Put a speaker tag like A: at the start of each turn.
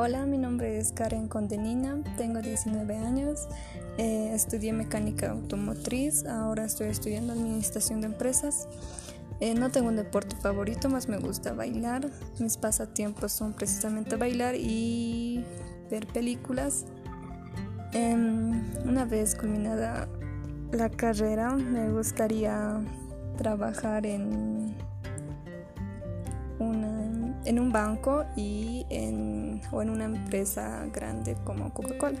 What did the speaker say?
A: Hola, mi nombre es Karen Condenina, tengo 19 años, eh, estudié mecánica automotriz, ahora estoy estudiando administración de empresas. Eh, no tengo un deporte favorito, más me gusta bailar. Mis pasatiempos son precisamente bailar y ver películas. Em, una vez culminada la carrera, me gustaría trabajar en una, en un banco y en, o en una empresa grande como Coca-Cola.